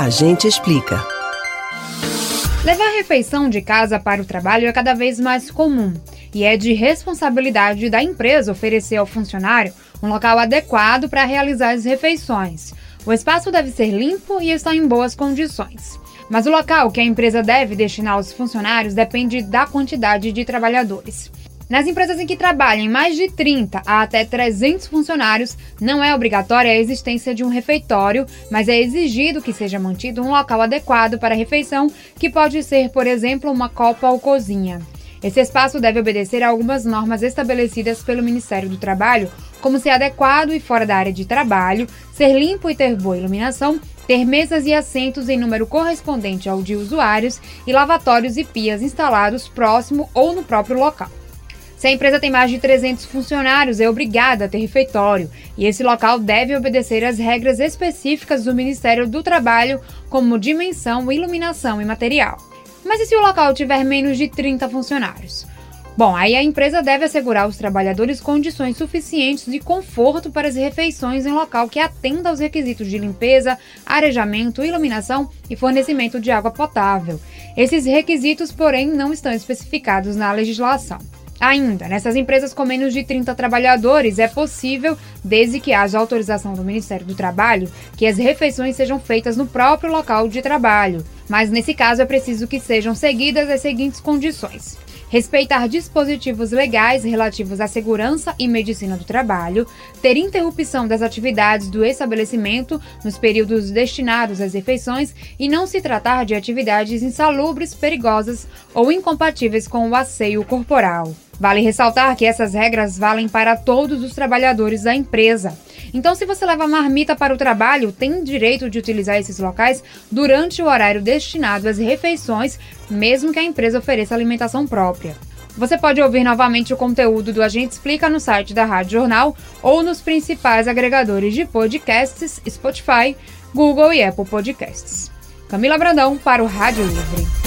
A gente explica. Levar refeição de casa para o trabalho é cada vez mais comum e é de responsabilidade da empresa oferecer ao funcionário um local adequado para realizar as refeições. O espaço deve ser limpo e estar em boas condições. Mas o local que a empresa deve destinar aos funcionários depende da quantidade de trabalhadores. Nas empresas em que trabalhem mais de 30 a até 300 funcionários, não é obrigatória a existência de um refeitório, mas é exigido que seja mantido um local adequado para a refeição, que pode ser, por exemplo, uma copa ou cozinha. Esse espaço deve obedecer a algumas normas estabelecidas pelo Ministério do Trabalho, como ser adequado e fora da área de trabalho, ser limpo e ter boa iluminação, ter mesas e assentos em número correspondente ao de usuários e lavatórios e pias instalados próximo ou no próprio local. Se a empresa tem mais de 300 funcionários, é obrigada a ter refeitório, e esse local deve obedecer às regras específicas do Ministério do Trabalho, como dimensão, iluminação e material. Mas e se o local tiver menos de 30 funcionários? Bom, aí a empresa deve assegurar aos trabalhadores condições suficientes de conforto para as refeições em local que atenda aos requisitos de limpeza, arejamento, iluminação e fornecimento de água potável. Esses requisitos, porém, não estão especificados na legislação. Ainda, nessas empresas com menos de 30 trabalhadores, é possível, desde que haja autorização do Ministério do Trabalho, que as refeições sejam feitas no próprio local de trabalho. Mas nesse caso é preciso que sejam seguidas as seguintes condições: respeitar dispositivos legais relativos à segurança e medicina do trabalho, ter interrupção das atividades do estabelecimento nos períodos destinados às refeições e não se tratar de atividades insalubres, perigosas ou incompatíveis com o asseio corporal. Vale ressaltar que essas regras valem para todos os trabalhadores da empresa. Então, se você leva marmita para o trabalho, tem direito de utilizar esses locais durante o horário destinado às refeições, mesmo que a empresa ofereça alimentação própria. Você pode ouvir novamente o conteúdo do Agente Explica no site da Rádio Jornal ou nos principais agregadores de podcasts Spotify, Google e Apple Podcasts. Camila Brandão para o Rádio Livre.